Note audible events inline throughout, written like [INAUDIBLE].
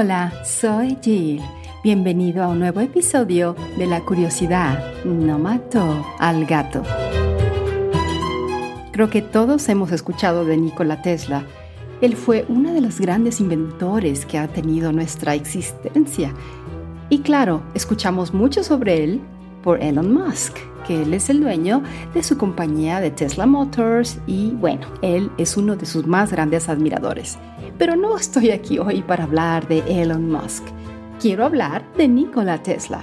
Hola, soy Jill. Bienvenido a un nuevo episodio de La curiosidad no mató al gato. Creo que todos hemos escuchado de Nikola Tesla. Él fue uno de los grandes inventores que ha tenido nuestra existencia. Y claro, escuchamos mucho sobre él por Elon Musk, que él es el dueño de su compañía de Tesla Motors y bueno, él es uno de sus más grandes admiradores. Pero no estoy aquí hoy para hablar de Elon Musk. Quiero hablar de Nikola Tesla.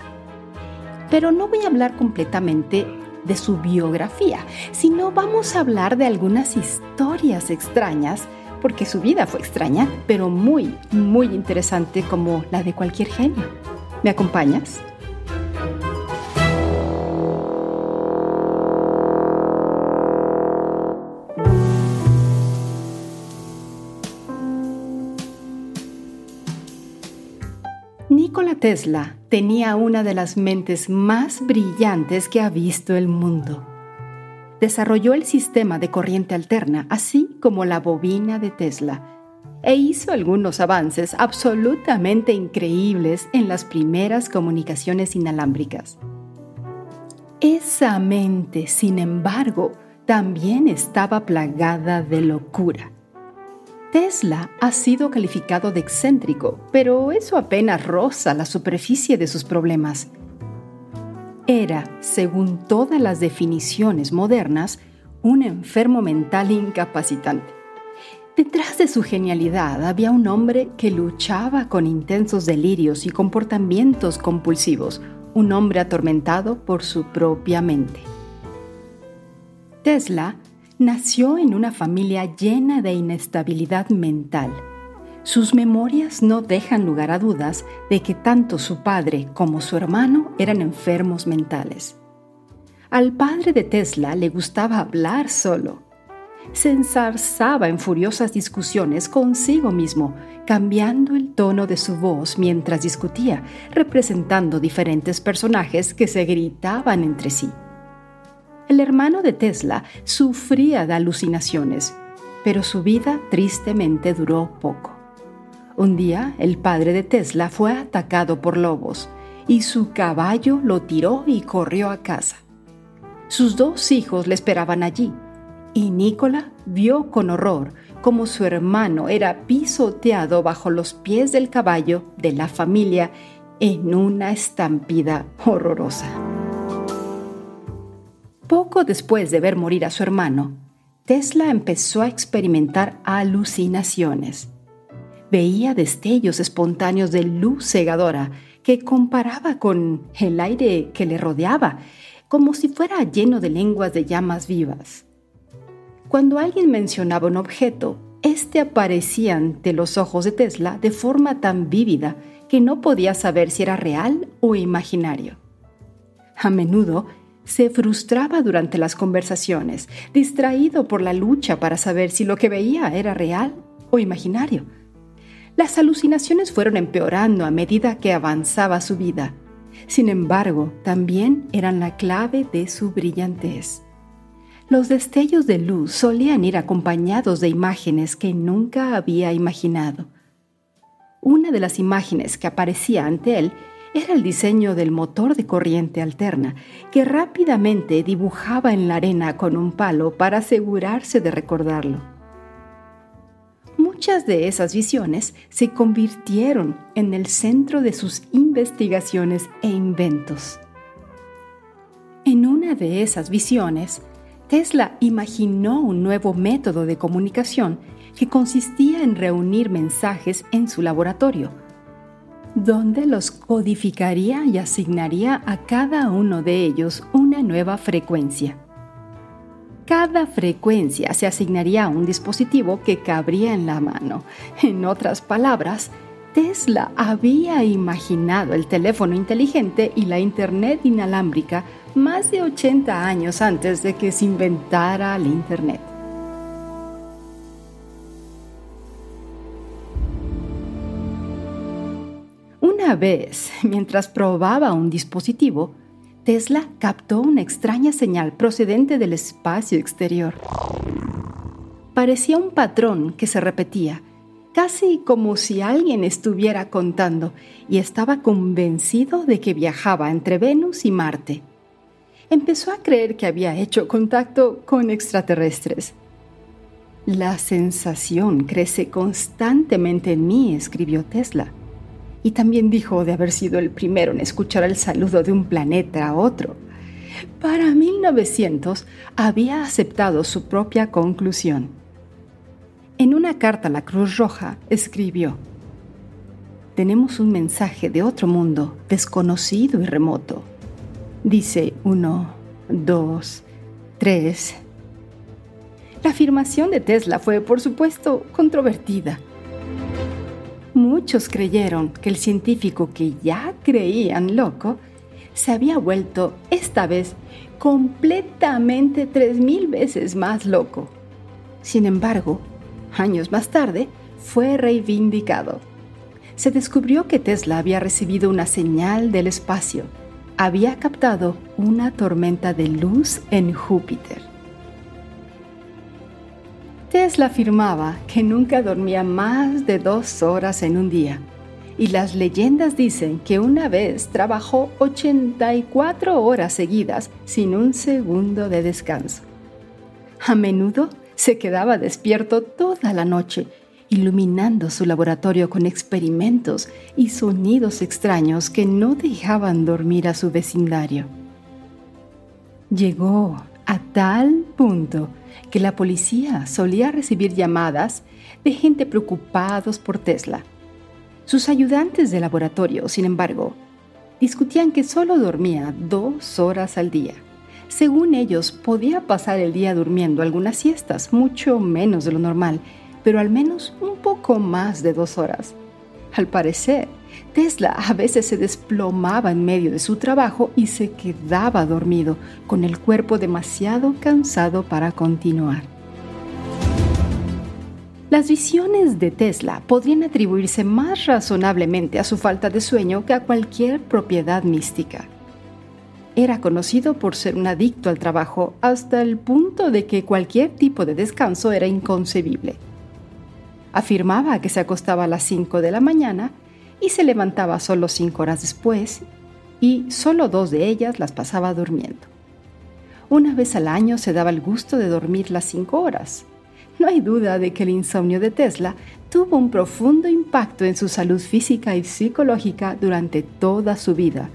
Pero no voy a hablar completamente de su biografía, sino vamos a hablar de algunas historias extrañas, porque su vida fue extraña, pero muy, muy interesante como la de cualquier genio. ¿Me acompañas? Tesla tenía una de las mentes más brillantes que ha visto el mundo. Desarrolló el sistema de corriente alterna, así como la bobina de Tesla, e hizo algunos avances absolutamente increíbles en las primeras comunicaciones inalámbricas. Esa mente, sin embargo, también estaba plagada de locura. Tesla ha sido calificado de excéntrico, pero eso apenas roza la superficie de sus problemas. Era, según todas las definiciones modernas, un enfermo mental incapacitante. Detrás de su genialidad había un hombre que luchaba con intensos delirios y comportamientos compulsivos, un hombre atormentado por su propia mente. Tesla nació en una familia llena de inestabilidad mental. Sus memorias no dejan lugar a dudas de que tanto su padre como su hermano eran enfermos mentales. Al padre de Tesla le gustaba hablar solo. Se ensarzaba en furiosas discusiones consigo mismo, cambiando el tono de su voz mientras discutía, representando diferentes personajes que se gritaban entre sí. El hermano de Tesla sufría de alucinaciones, pero su vida tristemente duró poco. Un día el padre de Tesla fue atacado por lobos y su caballo lo tiró y corrió a casa. Sus dos hijos le esperaban allí y Nicola vio con horror cómo su hermano era pisoteado bajo los pies del caballo de la familia en una estampida horrorosa. Poco después de ver morir a su hermano, Tesla empezó a experimentar alucinaciones. Veía destellos espontáneos de luz cegadora que comparaba con el aire que le rodeaba, como si fuera lleno de lenguas de llamas vivas. Cuando alguien mencionaba un objeto, este aparecía ante los ojos de Tesla de forma tan vívida que no podía saber si era real o imaginario. A menudo se frustraba durante las conversaciones, distraído por la lucha para saber si lo que veía era real o imaginario. Las alucinaciones fueron empeorando a medida que avanzaba su vida. Sin embargo, también eran la clave de su brillantez. Los destellos de luz solían ir acompañados de imágenes que nunca había imaginado. Una de las imágenes que aparecía ante él era el diseño del motor de corriente alterna, que rápidamente dibujaba en la arena con un palo para asegurarse de recordarlo. Muchas de esas visiones se convirtieron en el centro de sus investigaciones e inventos. En una de esas visiones, Tesla imaginó un nuevo método de comunicación que consistía en reunir mensajes en su laboratorio donde los codificaría y asignaría a cada uno de ellos una nueva frecuencia. Cada frecuencia se asignaría a un dispositivo que cabría en la mano. En otras palabras, Tesla había imaginado el teléfono inteligente y la Internet inalámbrica más de 80 años antes de que se inventara el Internet. Una vez, mientras probaba un dispositivo, Tesla captó una extraña señal procedente del espacio exterior. Parecía un patrón que se repetía, casi como si alguien estuviera contando, y estaba convencido de que viajaba entre Venus y Marte. Empezó a creer que había hecho contacto con extraterrestres. La sensación crece constantemente en mí, escribió Tesla. Y también dijo de haber sido el primero en escuchar el saludo de un planeta a otro. Para 1900 había aceptado su propia conclusión. En una carta a la Cruz Roja escribió, Tenemos un mensaje de otro mundo, desconocido y remoto. Dice uno, dos, tres. La afirmación de Tesla fue, por supuesto, controvertida. Muchos creyeron que el científico que ya creían loco se había vuelto, esta vez, completamente tres mil veces más loco. Sin embargo, años más tarde, fue reivindicado. Se descubrió que Tesla había recibido una señal del espacio. Había captado una tormenta de luz en Júpiter. Tesla afirmaba que nunca dormía más de dos horas en un día y las leyendas dicen que una vez trabajó 84 horas seguidas sin un segundo de descanso. A menudo se quedaba despierto toda la noche, iluminando su laboratorio con experimentos y sonidos extraños que no dejaban dormir a su vecindario. Llegó a tal punto que la policía solía recibir llamadas de gente preocupados por Tesla sus ayudantes de laboratorio, sin embargo, discutían que solo dormía dos horas al día. Según ellos, podía pasar el día durmiendo algunas siestas, mucho menos de lo normal, pero al menos un poco más de dos horas. Al parecer, Tesla a veces se desplomaba en medio de su trabajo y se quedaba dormido, con el cuerpo demasiado cansado para continuar. Las visiones de Tesla podrían atribuirse más razonablemente a su falta de sueño que a cualquier propiedad mística. Era conocido por ser un adicto al trabajo hasta el punto de que cualquier tipo de descanso era inconcebible. Afirmaba que se acostaba a las 5 de la mañana y se levantaba solo 5 horas después y solo dos de ellas las pasaba durmiendo. Una vez al año se daba el gusto de dormir las 5 horas, no hay duda de que el insomnio de Tesla tuvo un profundo impacto en su salud física y psicológica durante toda su vida,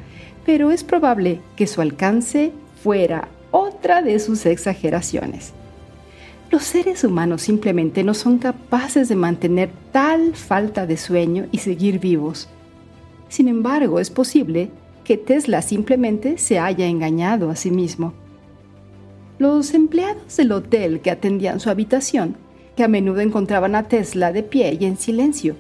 pero es probable que su alcance fuera otra de sus exageraciones. Los seres humanos simplemente no son capaces de mantener tal falta de sueño y seguir vivos. Sin embargo, es posible que Tesla simplemente se haya engañado a sí mismo. Los empleados del hotel que atendían su habitación, que a menudo encontraban a Tesla de pie y en silencio,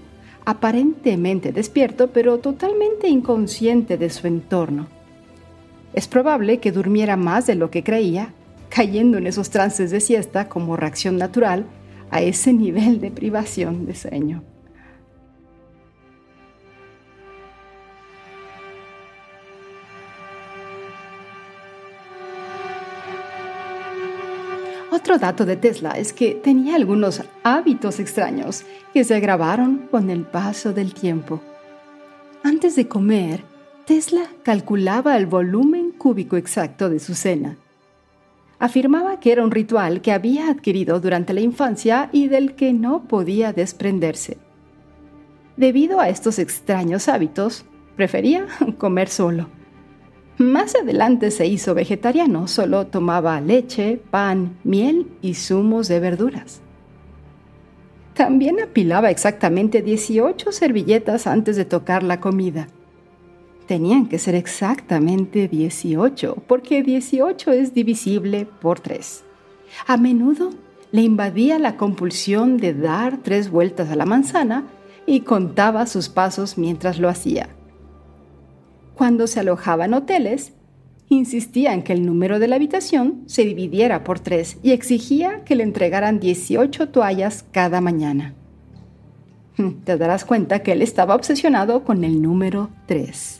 aparentemente despierto pero totalmente inconsciente de su entorno. Es probable que durmiera más de lo que creía, cayendo en esos trances de siesta como reacción natural a ese nivel de privación de sueño. Otro dato de Tesla es que tenía algunos hábitos extraños que se agravaron con el paso del tiempo. Antes de comer, Tesla calculaba el volumen cúbico exacto de su cena. Afirmaba que era un ritual que había adquirido durante la infancia y del que no podía desprenderse. Debido a estos extraños hábitos, prefería [LAUGHS] comer solo. Más adelante se hizo vegetariano, solo tomaba leche, pan, miel y zumos de verduras. También apilaba exactamente 18 servilletas antes de tocar la comida. Tenían que ser exactamente 18, porque 18 es divisible por 3. A menudo le invadía la compulsión de dar tres vueltas a la manzana y contaba sus pasos mientras lo hacía cuando se alojaba en hoteles, insistía en que el número de la habitación se dividiera por tres y exigía que le entregaran 18 toallas cada mañana. [LAUGHS] Te darás cuenta que él estaba obsesionado con el número 3.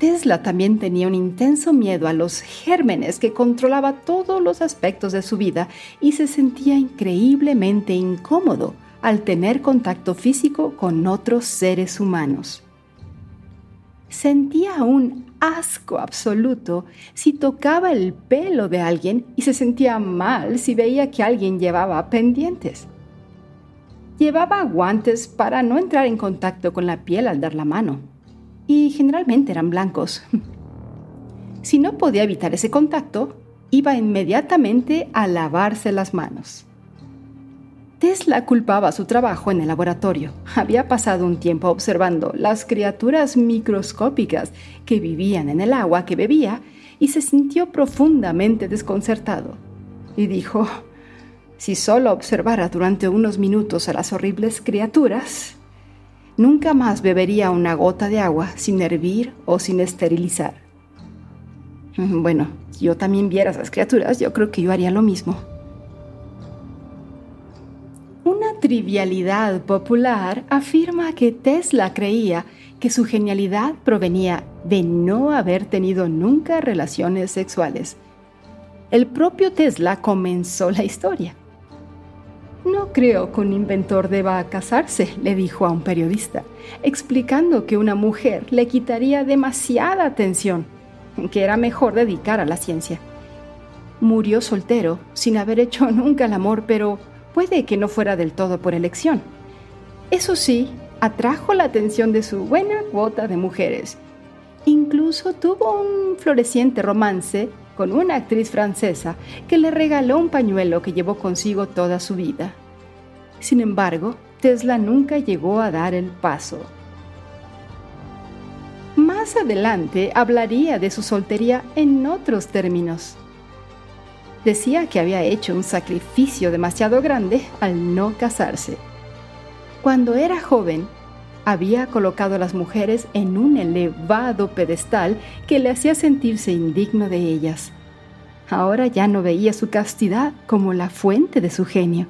Tesla también tenía un intenso miedo a los gérmenes que controlaba todos los aspectos de su vida y se sentía increíblemente incómodo al tener contacto físico con otros seres humanos. Sentía un asco absoluto si tocaba el pelo de alguien y se sentía mal si veía que alguien llevaba pendientes. Llevaba guantes para no entrar en contacto con la piel al dar la mano y generalmente eran blancos. Si no podía evitar ese contacto, iba inmediatamente a lavarse las manos. Tesla culpaba su trabajo en el laboratorio. Había pasado un tiempo observando las criaturas microscópicas que vivían en el agua que bebía y se sintió profundamente desconcertado. Y dijo, si solo observara durante unos minutos a las horribles criaturas, Nunca más bebería una gota de agua sin hervir o sin esterilizar. Mm, bueno, si yo también viera esas criaturas, yo creo que yo haría lo mismo. Una trivialidad popular afirma que Tesla creía que su genialidad provenía de no haber tenido nunca relaciones sexuales. El propio Tesla comenzó la historia. No creo que un inventor deba casarse, le dijo a un periodista, explicando que una mujer le quitaría demasiada atención, que era mejor dedicar a la ciencia. Murió soltero, sin haber hecho [LAUGHS] nunca el amor, pero puede que no fuera del todo por elección. Eso sí, atrajo la atención de su buena cuota de mujeres. Incluso tuvo un floreciente romance con una actriz francesa que le regaló un pañuelo que llevó consigo toda su vida. Sin embargo, Tesla nunca llegó a dar el paso. Más adelante hablaría de su soltería en otros términos. Decía que había hecho un sacrificio demasiado grande al no casarse. Cuando era joven, había colocado a las mujeres en un elevado pedestal que le hacía sentirse indigno de ellas. Ahora ya no veía su castidad como la fuente de su genio,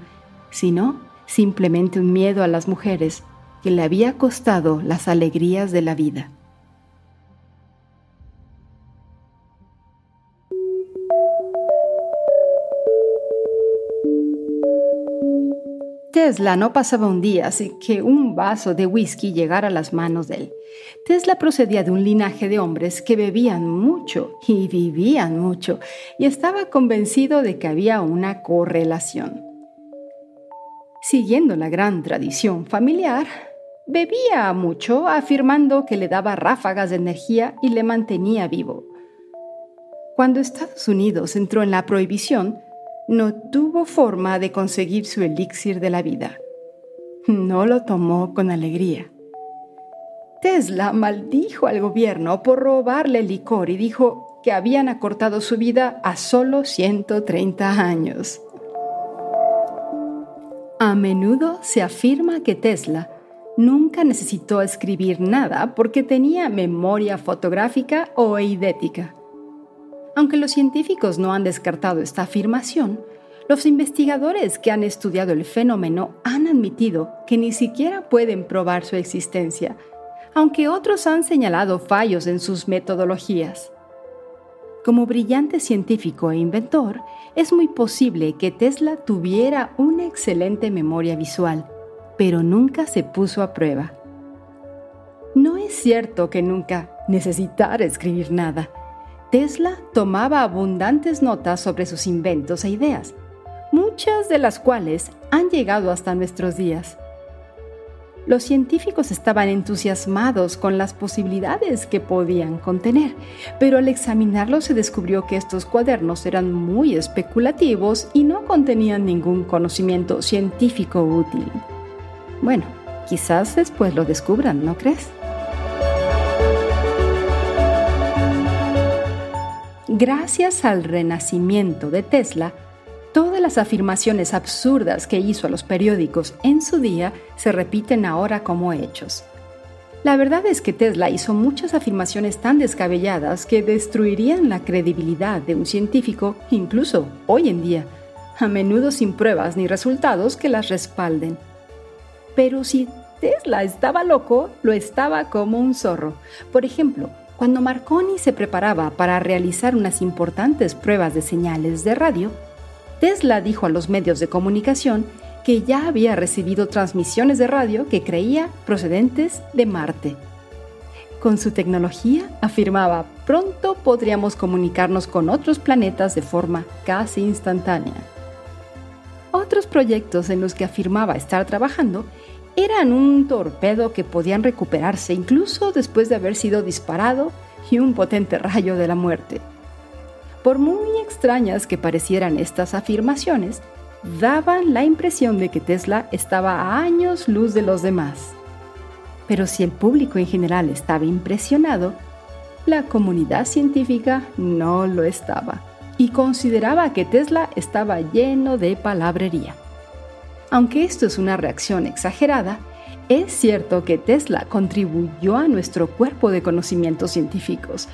sino simplemente un miedo a las mujeres que le había costado las alegrías de la vida. Tesla no pasaba un día sin que un vaso de whisky llegara a las manos de él. Tesla procedía de un linaje de hombres que bebían mucho y vivían mucho, y estaba convencido de que había una correlación. Siguiendo la gran tradición familiar, bebía mucho, afirmando que le daba ráfagas de energía y le mantenía vivo. Cuando Estados Unidos entró en la prohibición, no tuvo forma de conseguir su elixir de la vida. No lo tomó con alegría. Tesla maldijo al gobierno por robarle licor y dijo que habían acortado su vida a solo 130 años. A menudo se afirma que Tesla nunca necesitó escribir nada porque tenía memoria fotográfica o eidética. Aunque los científicos no han descartado esta afirmación, los investigadores que han estudiado el fenómeno han admitido que ni siquiera pueden probar su existencia, aunque otros han señalado fallos en sus metodologías. Como brillante científico e inventor, es muy posible que Tesla tuviera una excelente memoria visual, pero nunca se puso a prueba. No es cierto que nunca necesitara escribir nada. Tesla tomaba abundantes notas sobre sus inventos e ideas, muchas de las cuales han llegado hasta nuestros días. Los científicos estaban entusiasmados con las posibilidades que podían contener, pero al examinarlos se descubrió que estos cuadernos eran muy especulativos y no contenían ningún conocimiento científico útil. Bueno, quizás después lo descubran, ¿no crees? Gracias al renacimiento de Tesla, Todas las afirmaciones absurdas que hizo a los periódicos en su día se repiten ahora como hechos. La verdad es que Tesla hizo muchas afirmaciones tan descabelladas que destruirían la credibilidad de un científico, incluso hoy en día, a menudo sin pruebas ni resultados que las respalden. Pero si Tesla estaba loco, lo estaba como un zorro. Por ejemplo, Cuando Marconi se preparaba para realizar unas importantes pruebas de señales de radio, Tesla dijo a los medios de comunicación que ya había recibido transmisiones de radio que creía procedentes de Marte. Con su tecnología, afirmaba, pronto podríamos comunicarnos con otros planetas de forma casi instantánea. Otros proyectos en los que afirmaba estar trabajando eran un torpedo que podían recuperarse incluso después de haber sido disparado y un potente rayo de la muerte. Por muy extrañas que parecieran estas afirmaciones, daban la impresión de que Tesla estaba a años luz de los demás. Pero si el público en general estaba impresionado, la comunidad científica no lo estaba y consideraba que Tesla estaba lleno de palabrería. Aunque esto es una reacción exagerada, es cierto que Tesla contribuyó a nuestro cuerpo de conocimientos científicos,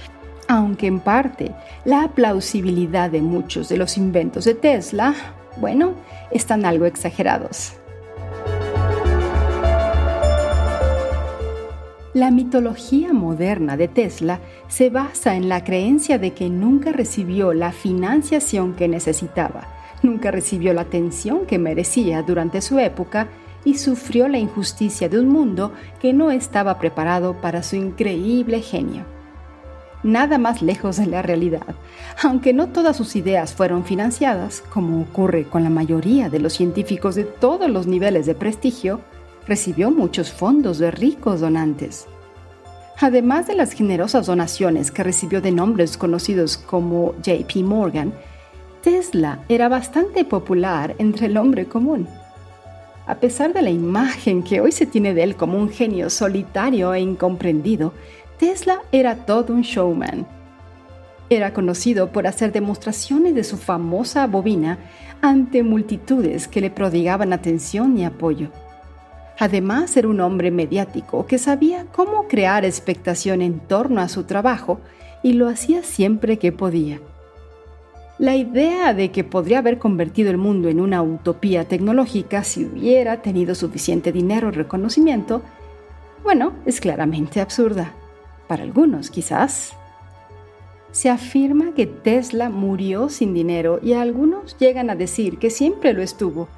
aunque en parte la plausibilidad de muchos de los inventos de Tesla, bueno, están algo exagerados. La mitología moderna de Tesla se basa en la creencia de que nunca recibió la financiación que necesitaba nunca recibió la atención que merecía durante su época y sufrió la injusticia de un mundo que no estaba preparado para su increíble genio. Nada más lejos de la realidad, aunque no todas sus ideas fueron financiadas, como ocurre con la mayoría de los científicos de todos los niveles de prestigio, recibió muchos fondos de ricos donantes. Además de las generosas donaciones que recibió de nombres conocidos como JP Morgan, Tesla era bastante popular entre el hombre común. A pesar de la imagen que hoy se tiene de él como un genio solitario e incomprendido, Tesla era todo un showman. Era conocido por hacer demostraciones de su famosa bobina ante multitudes que le prodigaban atención y apoyo. Además, era un hombre mediático que sabía cómo crear expectación en torno a su trabajo y lo hacía siempre que podía. La idea de que podría haber convertido el mundo en una utopía tecnológica si hubiera tenido suficiente dinero y reconocimiento, bueno, es claramente absurda. Para algunos, quizás. Se afirma que Tesla murió sin dinero y algunos llegan a decir que siempre lo estuvo.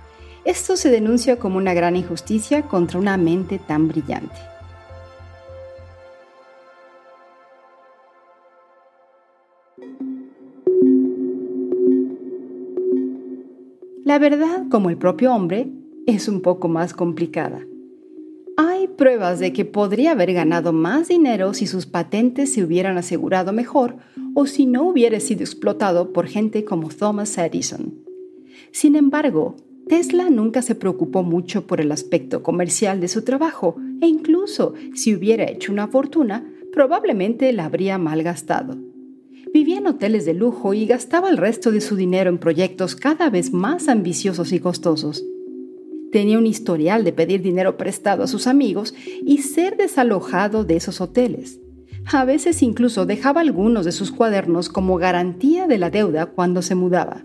Esto se denuncia como una gran injusticia contra una mente tan brillante. La verdad, como el propio hombre, es un poco más complicada. Hay pruebas de que podría haber ganado más dinero si sus patentes se hubieran asegurado mejor o si no hubiera sido explotado por gente como Thomas Edison. Sin embargo, Tesla nunca se preocupó mucho por el aspecto comercial de su trabajo e incluso si hubiera hecho una fortuna, probablemente la habría malgastado. Vivía en hoteles de lujo y gastaba el resto de su dinero en proyectos cada vez más ambiciosos y costosos. Tenía un historial de pedir dinero prestado a sus amigos y ser desalojado de esos hoteles. A veces incluso dejaba algunos de sus cuadernos como garantía de la deuda cuando se mudaba.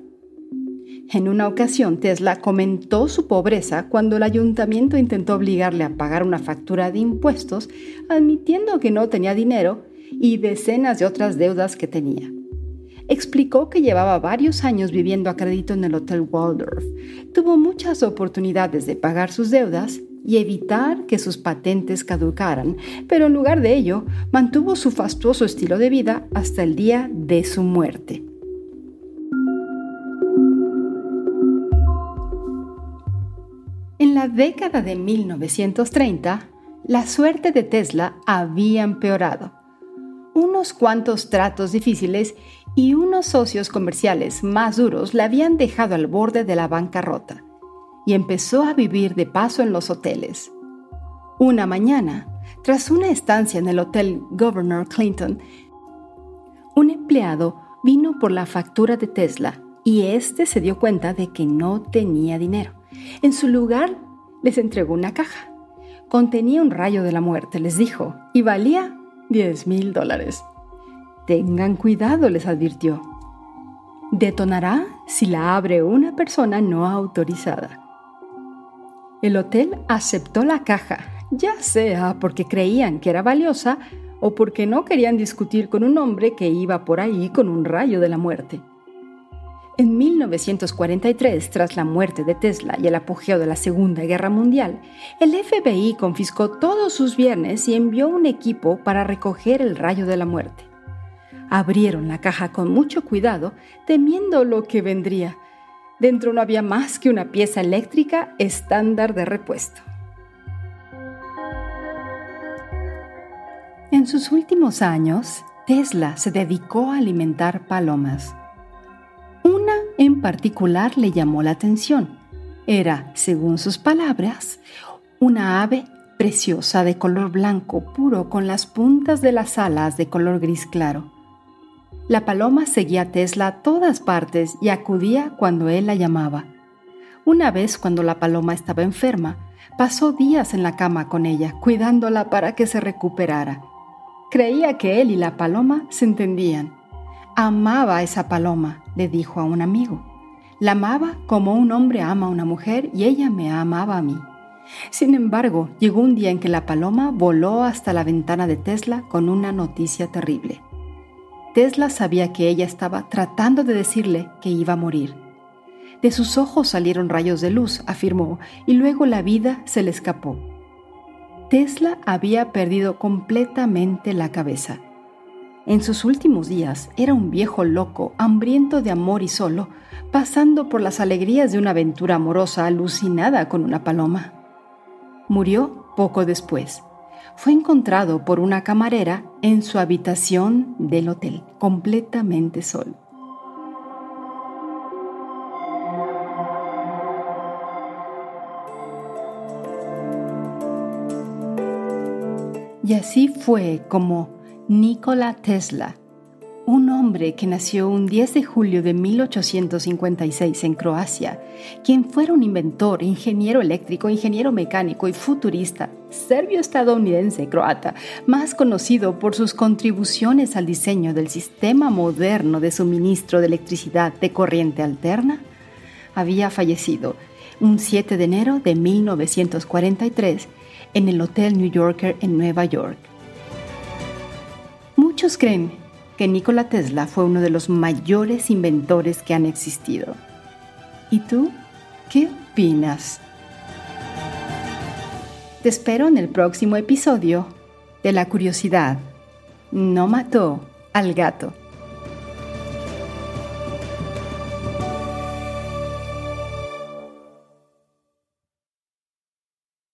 En una ocasión Tesla comentó su pobreza cuando el ayuntamiento intentó obligarle a pagar una factura de impuestos, admitiendo que no tenía dinero y decenas de otras deudas que tenía. Explicó que llevaba varios años viviendo a crédito en el Hotel Waldorf. Tuvo muchas oportunidades de pagar sus deudas y evitar que sus patentes caducaran, pero en lugar de ello mantuvo su fastuoso estilo de vida hasta el día de su muerte. En la década de 1930, la suerte de Tesla había empeorado unos cuantos tratos difíciles y unos socios comerciales más duros la habían dejado al borde de la bancarrota y empezó a vivir de paso en los hoteles. Una mañana, tras una estancia en el Hotel Governor Clinton, un empleado vino por la factura de Tesla y este se dio cuenta de que no tenía dinero. En su lugar, les entregó una caja. Contenía un rayo de la muerte, les dijo, y valía 10 mil dólares. Tengan cuidado, les advirtió. Detonará si la abre una persona no autorizada. El hotel aceptó la caja, ya sea porque creían que era valiosa o porque no querían discutir con un hombre que iba por ahí con un rayo de la muerte. En 1943, tras la muerte de Tesla y el apogeo de la Segunda Guerra Mundial, el FBI confiscó todos sus bienes y envió un equipo para recoger el rayo de la muerte. Abrieron la caja con mucho cuidado, temiendo lo que vendría. Dentro no había más que una pieza eléctrica estándar de repuesto. En sus últimos años, Tesla se dedicó a alimentar palomas. En particular le llamó la atención. Era, según sus palabras, una ave preciosa de color blanco puro con las puntas de las alas de color gris claro. La paloma seguía a Tesla a todas partes y acudía cuando él la llamaba. Una vez cuando la paloma estaba enferma, pasó días en la cama con ella, cuidándola para que se recuperara. Creía que él y la paloma se entendían. Amaba a esa paloma, le dijo a un amigo. La amaba como un hombre ama a una mujer y ella me amaba a mí. Sin embargo, llegó un día en que la paloma voló hasta la ventana de Tesla con una noticia terrible. Tesla sabía que ella estaba tratando de decirle que iba a morir. De sus ojos salieron rayos de luz, afirmó, y luego la vida se le escapó. Tesla había perdido completamente la cabeza. En sus últimos días era un viejo loco, hambriento de amor y solo, pasando por las alegrías de una aventura amorosa alucinada con una paloma. Murió poco después. Fue encontrado por una camarera en su habitación del hotel, completamente solo. Y así fue como Nikola Tesla, un hombre que nació un 10 de julio de 1856 en Croacia, quien fuera un inventor, ingeniero eléctrico, ingeniero mecánico y futurista, serbio-estadounidense croata, más conocido por sus contribuciones al diseño del sistema moderno de suministro de electricidad de corriente alterna, había fallecido un 7 de enero de 1943 en el Hotel New Yorker en Nueva York. Muchos creen que Nikola Tesla fue uno de los mayores inventores que han existido. ¿Y tú? ¿Qué opinas? Te espero en el próximo episodio de La curiosidad. No mató al gato.